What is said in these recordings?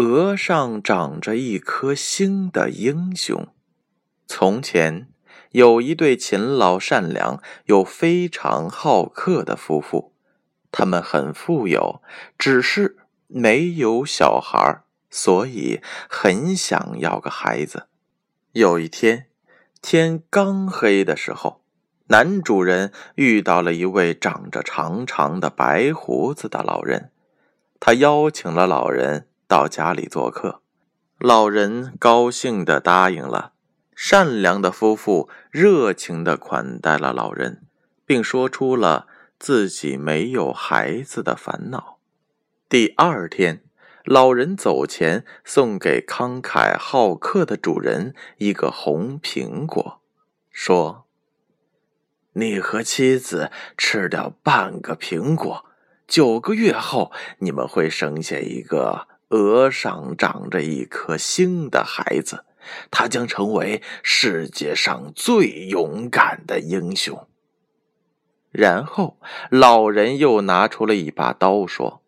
额上长着一颗星的英雄。从前有一对勤劳、善良又非常好客的夫妇，他们很富有，只是没有小孩，所以很想要个孩子。有一天，天刚黑的时候，男主人遇到了一位长着长长的白胡子的老人，他邀请了老人。到家里做客，老人高兴的答应了。善良的夫妇热情的款待了老人，并说出了自己没有孩子的烦恼。第二天，老人走前送给慷慨好客的主人一个红苹果，说：“你和妻子吃掉半个苹果，九个月后你们会生下一个。”额上长着一颗星的孩子，他将成为世界上最勇敢的英雄。然后，老人又拿出了一把刀，说：“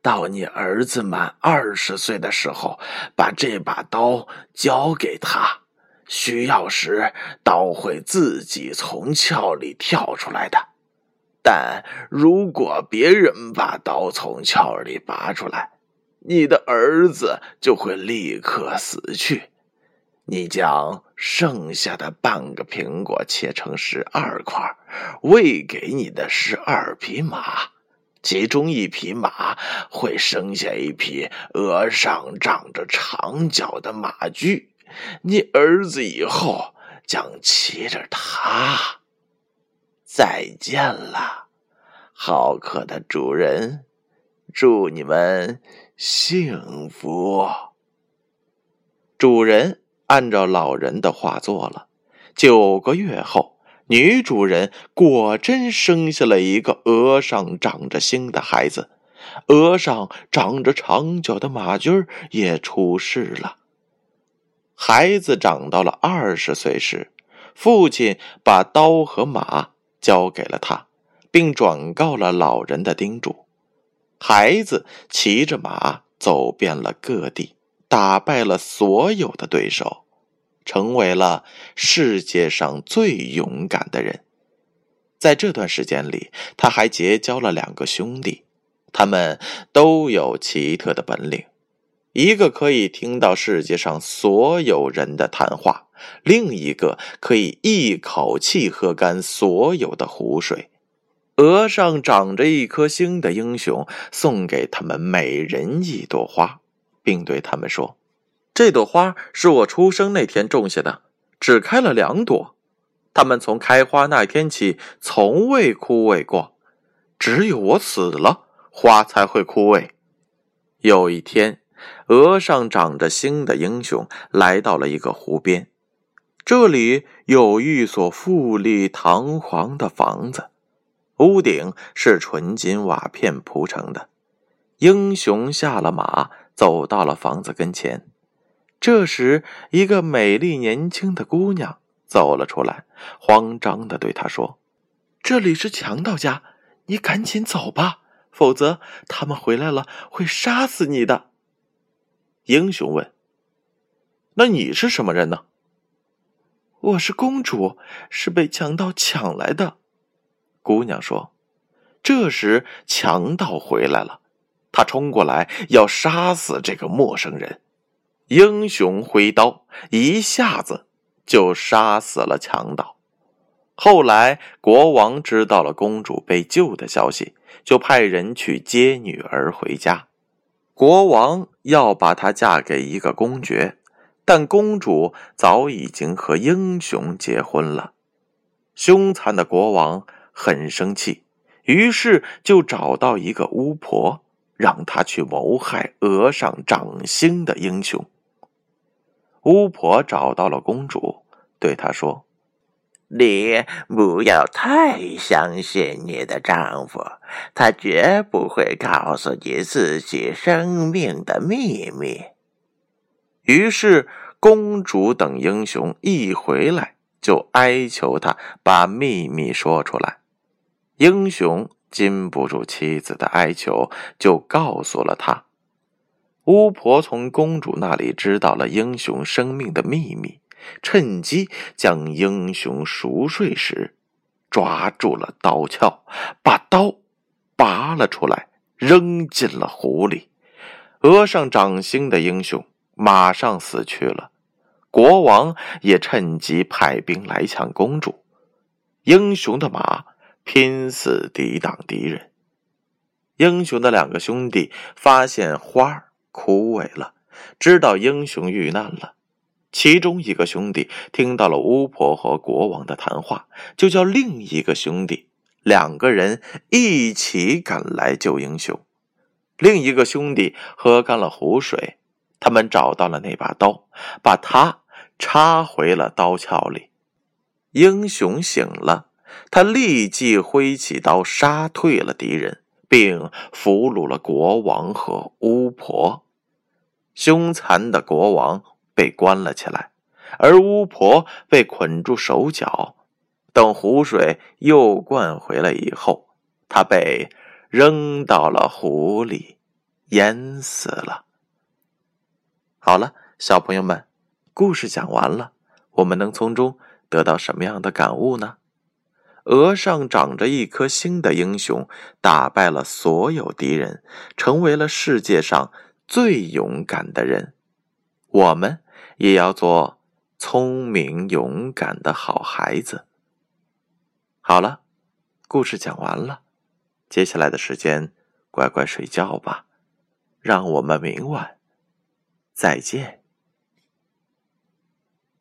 到你儿子满二十岁的时候，把这把刀交给他，需要时刀会自己从鞘里跳出来的。但如果别人把刀从鞘里拔出来，”你的儿子就会立刻死去。你将剩下的半个苹果切成十二块，喂给你的十二匹马，其中一匹马会生下一匹额上长着长角的马驹。你儿子以后将骑着它。再见了，好客的主人，祝你们。幸福。主人按照老人的话做了。九个月后，女主人果真生下了一个额上长着星的孩子，额上长着长角的马驹也出世了。孩子长到了二十岁时，父亲把刀和马交给了他，并转告了老人的叮嘱。孩子骑着马走遍了各地，打败了所有的对手，成为了世界上最勇敢的人。在这段时间里，他还结交了两个兄弟，他们都有奇特的本领：一个可以听到世界上所有人的谈话，另一个可以一口气喝干所有的湖水。额上长着一颗星的英雄送给他们每人一朵花，并对他们说：“这朵花是我出生那天种下的，只开了两朵。它们从开花那天起从未枯萎过，只有我死了，花才会枯萎。”有一天，额上长着星的英雄来到了一个湖边，这里有一所富丽堂皇的房子。屋顶是纯金瓦片铺成的。英雄下了马，走到了房子跟前。这时，一个美丽年轻的姑娘走了出来，慌张的对他说：“这里是强盗家，你赶紧走吧，否则他们回来了会杀死你的。”英雄问：“那你是什么人呢？”“我是公主，是被强盗抢来的。”姑娘说：“这时强盗回来了，他冲过来要杀死这个陌生人。英雄挥刀，一下子就杀死了强盗。后来国王知道了公主被救的消息，就派人去接女儿回家。国王要把她嫁给一个公爵，但公主早已经和英雄结婚了。凶残的国王。”很生气，于是就找到一个巫婆，让她去谋害额上掌星的英雄。巫婆找到了公主，对她说：“你不要太相信你的丈夫，他绝不会告诉你自己生命的秘密。”于是，公主等英雄一回来就哀求他把秘密说出来。英雄禁不住妻子的哀求，就告诉了他。巫婆从公主那里知道了英雄生命的秘密，趁机将英雄熟睡时，抓住了刀鞘，把刀拔了出来，扔进了湖里。额上掌心的英雄马上死去了，国王也趁机派兵来抢公主。英雄的马拼死抵挡敌人。英雄的两个兄弟发现花。枯萎了，知道英雄遇难了。其中一个兄弟听到了巫婆和国王的谈话，就叫另一个兄弟，两个人一起赶来救英雄。另一个兄弟喝干了湖水，他们找到了那把刀，把它插回了刀鞘里。英雄醒了，他立即挥起刀杀退了敌人，并俘虏了国王和巫婆。凶残的国王被关了起来，而巫婆被捆住手脚。等湖水又灌回来以后，他被扔到了湖里，淹死了。好了，小朋友们，故事讲完了，我们能从中得到什么样的感悟呢？额上长着一颗星的英雄，打败了所有敌人，成为了世界上。最勇敢的人，我们也要做聪明勇敢的好孩子。好了，故事讲完了，接下来的时间乖乖睡觉吧，让我们明晚再见。